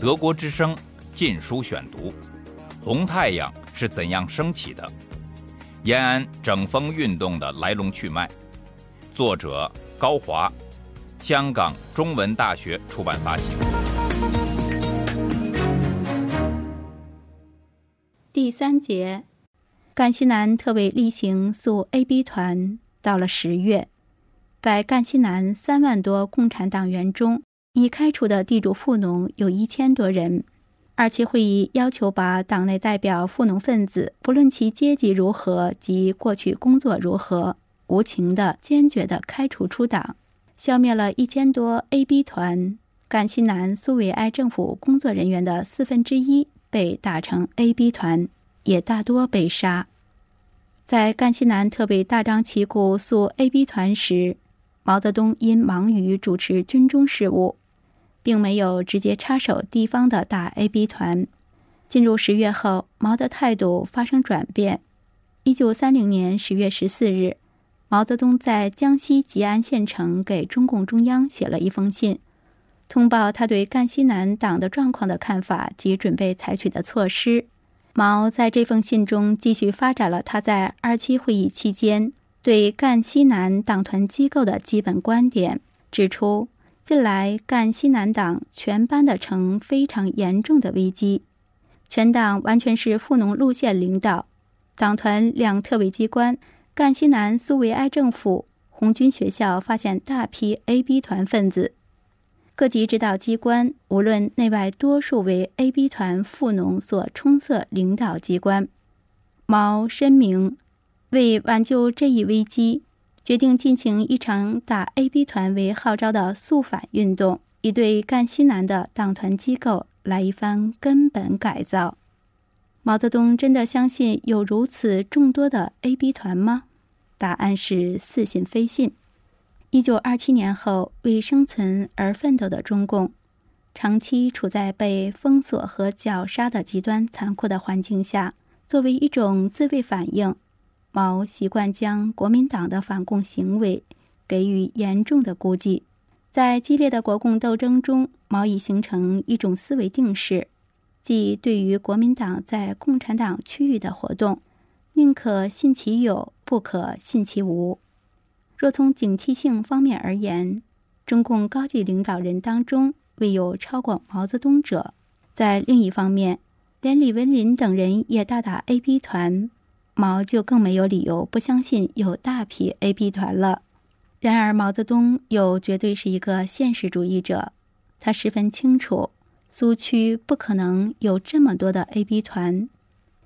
德国之声《禁书选读》：红太阳是怎样升起的？延安整风运动的来龙去脉。作者高华，香港中文大学出版发行。第三节，赣西南特委例行诉 AB 团到了十月，在赣西南三万多共产党员中。已开除的地主富农有一千多人。二期会议要求把党内代表富农分子，不论其阶级如何及过去工作如何，无情的、坚决的开除出党，消灭了一千多 AB 团。赣西南苏维埃政府工作人员的四分之一被打成 AB 团，也大多被杀。在赣西南特别大张旗鼓肃 AB 团时，毛泽东因忙于主持军中事务。并没有直接插手地方的大 AB 团。进入十月后，毛的态度发生转变。一九三零年十月十四日，毛泽东在江西吉安县城给中共中央写了一封信，通报他对赣西南党的状况的看法及准备采取的措施。毛在这封信中继续发展了他在二七会议期间对赣西南党团机构的基本观点，指出。近来赣西南党全班的呈非常严重的危机，全党完全是富农路线领导，党团两特委机关赣西南苏维埃政府红军学校发现大批 AB 团分子，各级指导机关无论内外多数为 AB 团富农所充塞领导机关。毛申明为挽救这一危机。决定进行一场打 AB 团为号召的肃反运动，以对赣西南的党团机构来一番根本改造。毛泽东真的相信有如此众多的 AB 团吗？答案是似信非信。一九二七年后，为生存而奋斗的中共，长期处在被封锁和绞杀的极端残酷的环境下，作为一种自卫反应。毛习惯将国民党的反共行为给予严重的估计，在激烈的国共斗争中，毛已形成一种思维定式，即对于国民党在共产党区域的活动，宁可信其有，不可信其无。若从警惕性方面而言，中共高级领导人当中未有超过毛泽东者；在另一方面，连李文林等人也大打 AB 团。毛就更没有理由不相信有大批 AB 团了。然而，毛泽东又绝对是一个现实主义者，他十分清楚苏区不可能有这么多的 AB 团。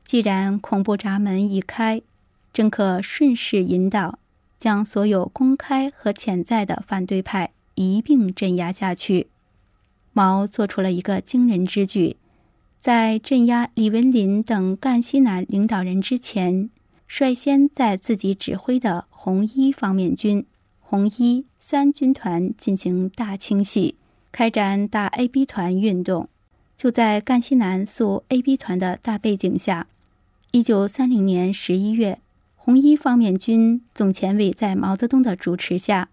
既然恐怖闸门一开，正可顺势引导，将所有公开和潜在的反对派一并镇压下去。毛做出了一个惊人之举。在镇压李文林等赣西南领导人之前，率先在自己指挥的红一方面军、红一三军团进行大清洗，开展大 AB 团运动。就在赣西南肃 AB 团的大背景下，一九三零年十一月，红一方面军总前委在毛泽东的主持下，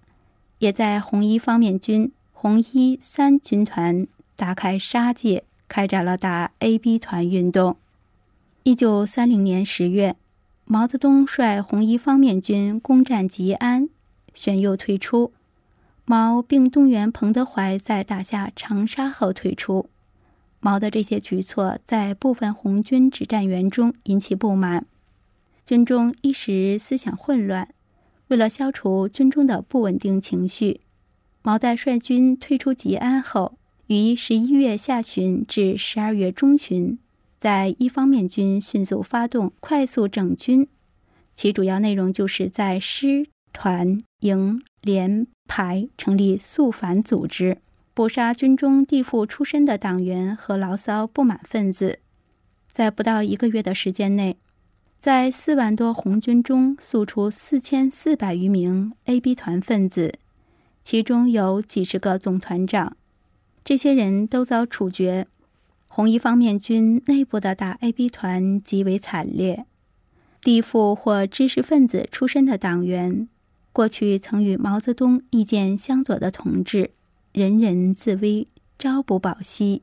也在红一方面军、红一三军团大开杀戒。开展了打 AB 团运动。一九三零年十月，毛泽东率红一方面军攻占吉安，选右退出。毛并动员彭德怀在打下长沙后退出。毛的这些举措在部分红军指战员中引起不满，军中一时思想混乱。为了消除军中的不稳定情绪，毛在率军退出吉安后。于十一月下旬至十二月中旬，在一方面军迅速发动快速整军，其主要内容就是在师、团、营、连、排成立肃反组织，捕杀军中地富出身的党员和牢骚不满分子。在不到一个月的时间内，在四万多红军中肃出四千四百余名 AB 团分子，其中有几十个总团长。这些人都遭处决。红一方面军内部的大 AB 团极为惨烈，地富或知识分子出身的党员，过去曾与毛泽东意见相左的同志，人人自危，朝不保夕。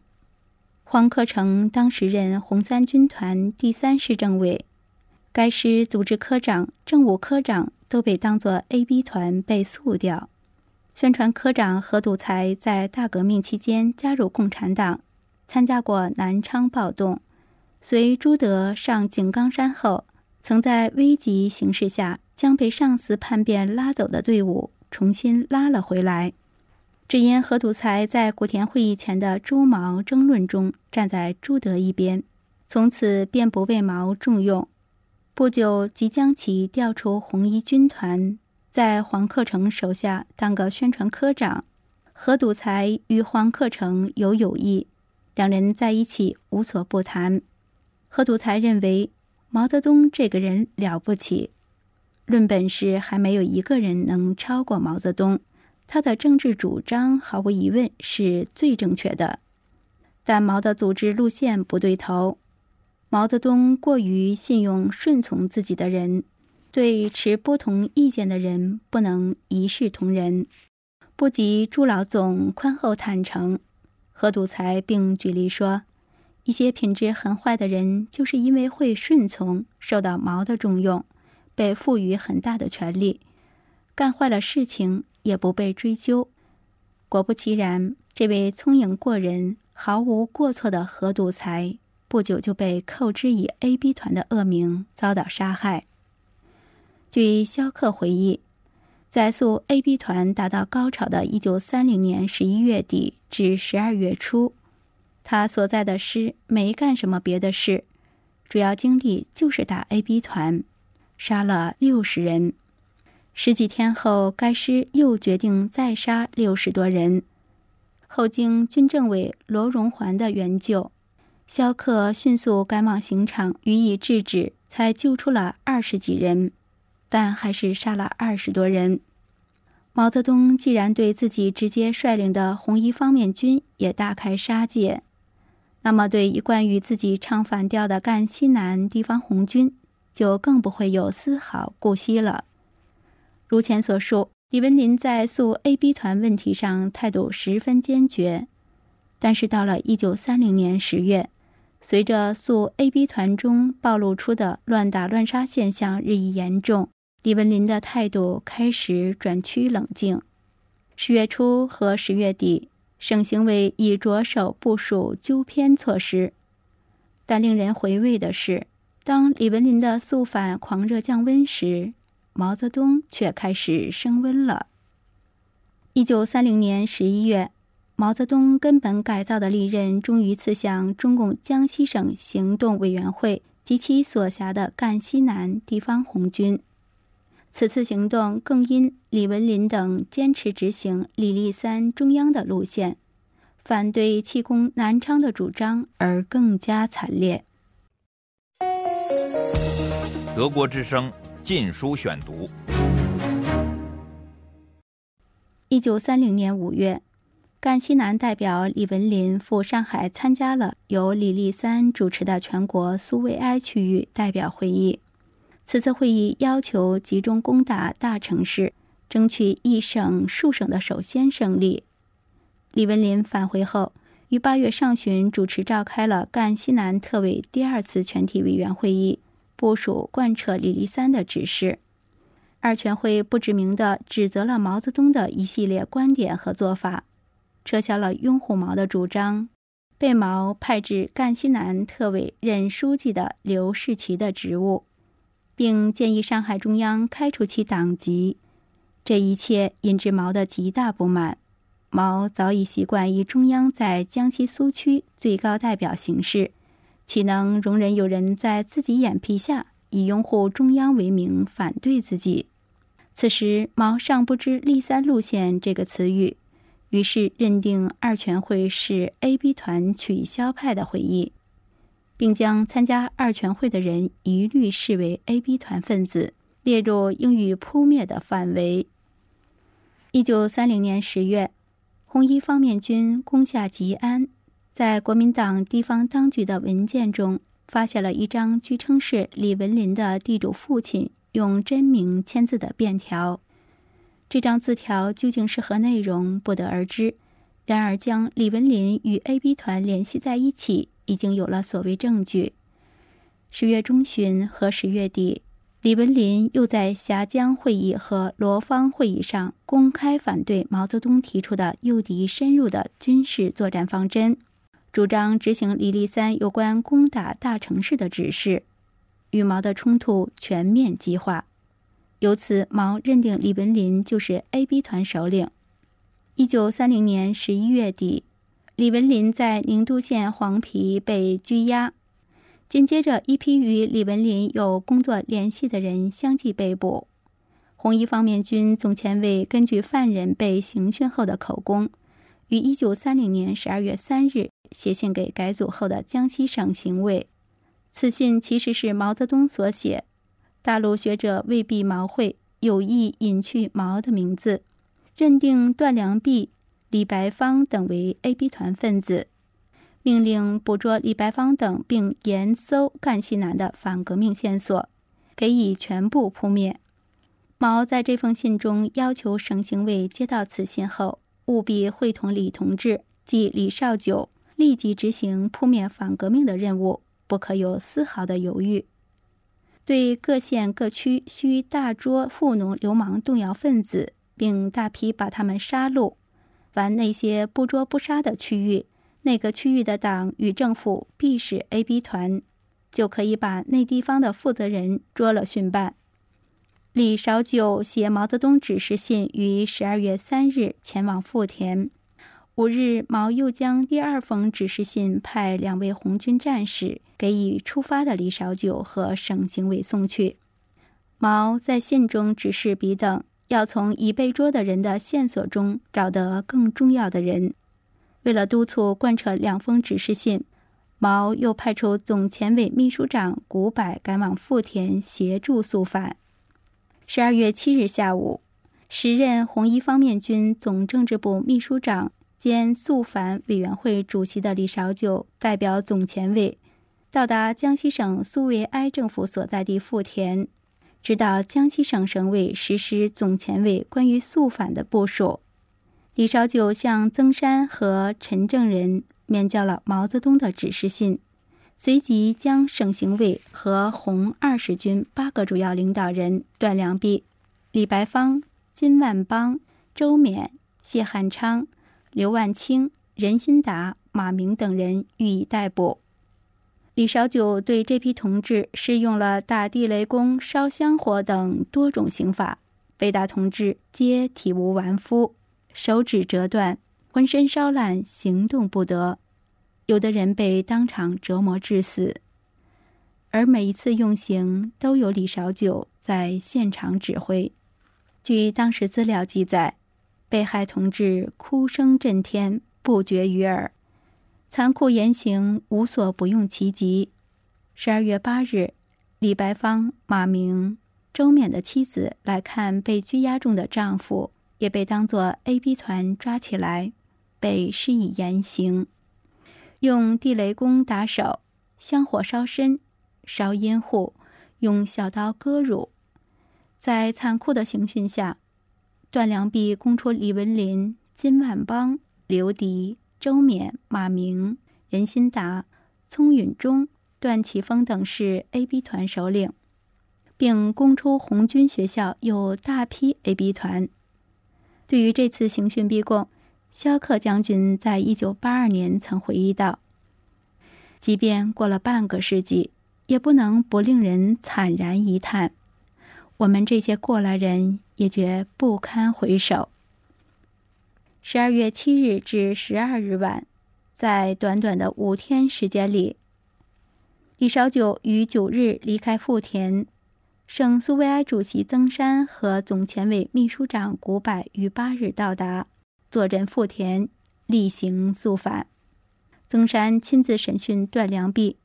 黄克诚当时任红三军团第三师政委，该师组织科长、政务科长都被当作 AB 团被肃掉。宣传科长何笃才在大革命期间加入共产党，参加过南昌暴动。随朱德上井冈山后，曾在危急形势下将被上司叛变拉走的队伍重新拉了回来。只因何笃才在古田会议前的朱毛争论中站在朱德一边，从此便不被毛重用。不久即将其调出红一军团。在黄克诚手下当个宣传科长，何笃才与黄克诚有友谊，两人在一起无所不谈。何笃才认为毛泽东这个人了不起，论本事还没有一个人能超过毛泽东，他的政治主张毫无疑问是最正确的，但毛的组织路线不对头，毛泽东过于信用顺从自己的人。对持不同意见的人不能一视同仁，不及朱老总宽厚坦诚。何笃才并举例说，一些品质很坏的人，就是因为会顺从，受到毛的重用，被赋予很大的权力，干坏了事情也不被追究。果不其然，这位聪颖过人、毫无过错的何笃才，不久就被扣之以 AB 团的恶名，遭到杀害。据肖克回忆，在苏 AB 团达到高潮的1930年11月底至12月初，他所在的师没干什么别的事，主要精力就是打 AB 团，杀了60人。十几天后，该师又决定再杀60多人。后经军政委罗荣桓的援救，肖克迅速赶往刑场予以制止，才救出了二十几人。但还是杀了二十多人。毛泽东既然对自己直接率领的红一方面军也大开杀戒，那么对一贯与自己唱反调的赣西南地方红军就更不会有丝毫顾惜了。如前所述，李文林在肃 AB 团问题上态度十分坚决，但是到了一九三零年十月，随着肃 AB 团中暴露出的乱打乱杀现象日益严重。李文林的态度开始转趋冷静。十月初和十月底，省行委已着手部署纠偏措施。但令人回味的是，当李文林的肃反狂热降温时，毛泽东却开始升温了。一九三零年十一月，毛泽东根本改造的利刃终于刺向中共江西省行动委员会及其所辖的赣西南地方红军。此次行动更因李文林等坚持执行李立三中央的路线，反对弃攻南昌的主张而更加惨烈。德国之声《禁书选读》。一九三零年五月，赣西南代表李文林赴上海参加了由李立三主持的全国苏维埃区域代表会议。此次会议要求集中攻打大城市，争取一省数省的首先胜利。李文林返回后，于八月上旬主持召开了赣西南特委第二次全体委员会议，部署贯彻李立三的指示。二全会不指名地指责了毛泽东的一系列观点和做法，撤销了拥护毛的主张，被毛派至赣西南特委任书记的刘士奇的职务。并建议上海中央开除其党籍，这一切引致毛的极大不满。毛早已习惯以中央在江西苏区最高代表行事，岂能容忍有人在自己眼皮下以拥护中央为名反对自己？此时毛尚不知“立三路线”这个词语，于是认定二全会是 AB 团取消派的会议。并将参加二全会的人一律视为 AB 团分子，列入应予扑灭的范围。一九三零年十月，红一方面军攻下吉安，在国民党地方当局的文件中，发现了一张据称是李文林的地主父亲用真名签字的便条。这张字条究竟是何内容，不得而知，然而，将李文林与 AB 团联系在一起，已经有了所谓证据。十月中旬和十月底，李文林又在峡江会议和罗芳会议上公开反对毛泽东提出的诱敌深入的军事作战方针，主张执行李立三有关攻打大城市的指示，与毛的冲突全面激化。由此，毛认定李文林就是 AB 团首领。一九三零年十一月底，李文林在宁都县黄陂被拘押，紧接着一批与李文林有工作联系的人相继被捕。红一方面军总前卫根据犯人被刑讯后的口供，于一九三零年十二月三日写信给改组后的江西省行委。此信其实是毛泽东所写。大陆学者未必毛会有意隐去毛的名字，认定段良弼、李白芳等为 AB 团分子，命令捕捉李白芳等，并严搜赣西南的反革命线索，给以全部扑灭。毛在这封信中要求省行委接到此信后，务必会同李同志即李绍九立即执行扑灭反革命的任务，不可有丝毫的犹豫。对各县各区需大捉富农流氓动摇分子，并大批把他们杀戮。凡那些不捉不杀的区域，那个区域的党与政府必是 AB 团，就可以把那地方的负责人捉了训办。李少九写毛泽东指示信于十二月三日前往富田。五日，毛又将第二封指示信派两位红军战士给已出发的李少九和省行委送去。毛在信中指示彼等要从已被捉的人的线索中找得更重要的人。为了督促贯彻两封指示信，毛又派出总前委秘书长古柏赶往富田协助肃反。十二月七日下午，时任红一方面军总政治部秘书长。兼肃反委员会主席的李绍九代表总前委到达江西省苏维埃政府所在地富田，指导江西省省委实施总前委关于肃反的部署。李绍九向曾山和陈正仁面交了毛泽东的指示信，随即将省行委和红二十军八个主要领导人段良弼、李白芳、金万邦、周勉、谢汉昌。刘万清、任新达、马明等人予以逮捕。李少九对这批同志施用了打地雷公、烧香火等多种刑法，被打同志皆体无完肤，手指折断，浑身烧烂，行动不得。有的人被当场折磨致死。而每一次用刑，都有李少九在现场指挥。据当时资料记载。被害同志哭声震天，不绝于耳，残酷言行无所不用其极。十二月八日，李白芳、马明、周勉的妻子来看被拘押中的丈夫，也被当作 AB 团抓起来，被施以严刑，用地雷公打手，香火烧身，烧阴户，用小刀割乳，在残酷的刑讯下。段良弼供出李文林、金万邦、刘迪、周勉、马明、任新达、聪允中、段祺峰等是 AB 团首领，并供出红军学校有大批 AB 团。对于这次刑讯逼供，肖克将军在一九八二年曾回忆道：“即便过了半个世纪，也不能不令人惨然一叹。”我们这些过来人也觉不堪回首。十二月七日至十二日晚，在短短的五天时间里，李少九于九日离开富田，省苏维埃主席曾山和总前委秘书长古柏于八日到达，坐镇富田，例行肃反。曾山亲自审讯段良弼，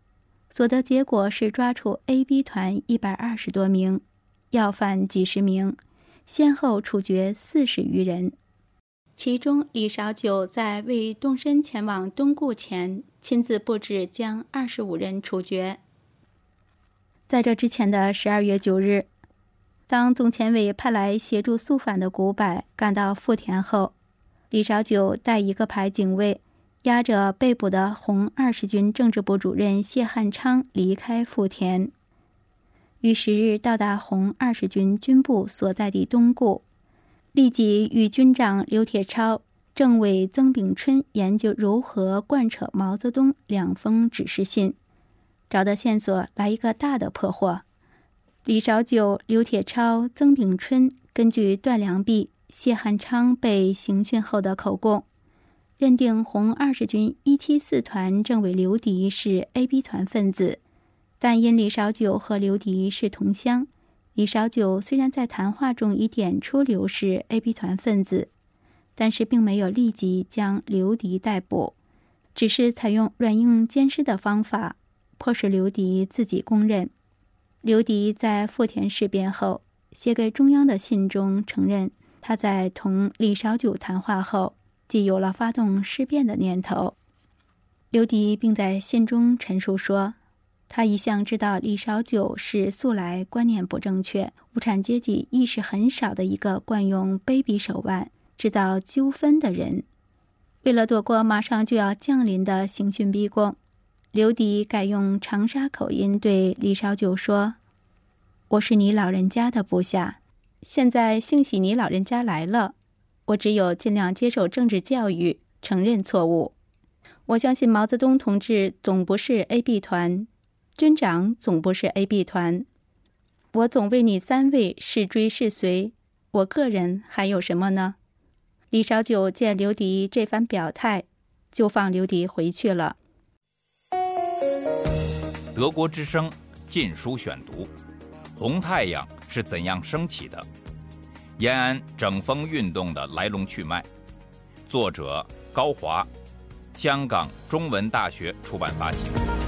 所得结果是抓出 AB 团一百二十多名。要犯几十名，先后处决四十余人。其中，李少九在未动身前往东固前，亲自布置将二十五人处决。在这之前的十二月九日，当总前委派来协助肃反的古柏赶到富田后，李少九带一个排警卫，押着被捕的红二十军政治部主任谢汉昌离开富田。于十日到达红二十军军部所在地东固，立即与军长刘铁超、政委曾炳春研究如何贯彻毛泽东两封指示信，找到线索，来一个大的破获。李少九、刘铁超、曾炳春根据段良弼、谢汉昌被刑讯后的口供，认定红二十军一七四团政委刘迪是 AB 团分子。但因李少九和刘迪是同乡，李少九虽然在谈话中已点出刘是 AB 团分子，但是并没有立即将刘迪逮捕，只是采用软硬兼施的方法，迫使刘迪自己供认。刘迪在富田事变后写给中央的信中承认，他在同李少九谈话后即有了发动事变的念头。刘迪并在信中陈述说。他一向知道李少九是素来观念不正确、无产阶级意识很少的一个惯用卑鄙手腕、制造纠纷的人。为了躲过马上就要降临的刑讯逼供，刘迪改用长沙口音对李少九说：“我是你老人家的部下，现在幸喜你老人家来了，我只有尽量接受政治教育，承认错误。我相信毛泽东同志总不是 AB 团。”军长总部是 AB 团，我总为你三位是追是随，我个人还有什么呢？李少九见刘迪这番表态，就放刘迪回去了。德国之声《禁书选读》：红太阳是怎样升起的？延安整风运动的来龙去脉。作者高华，香港中文大学出版发行。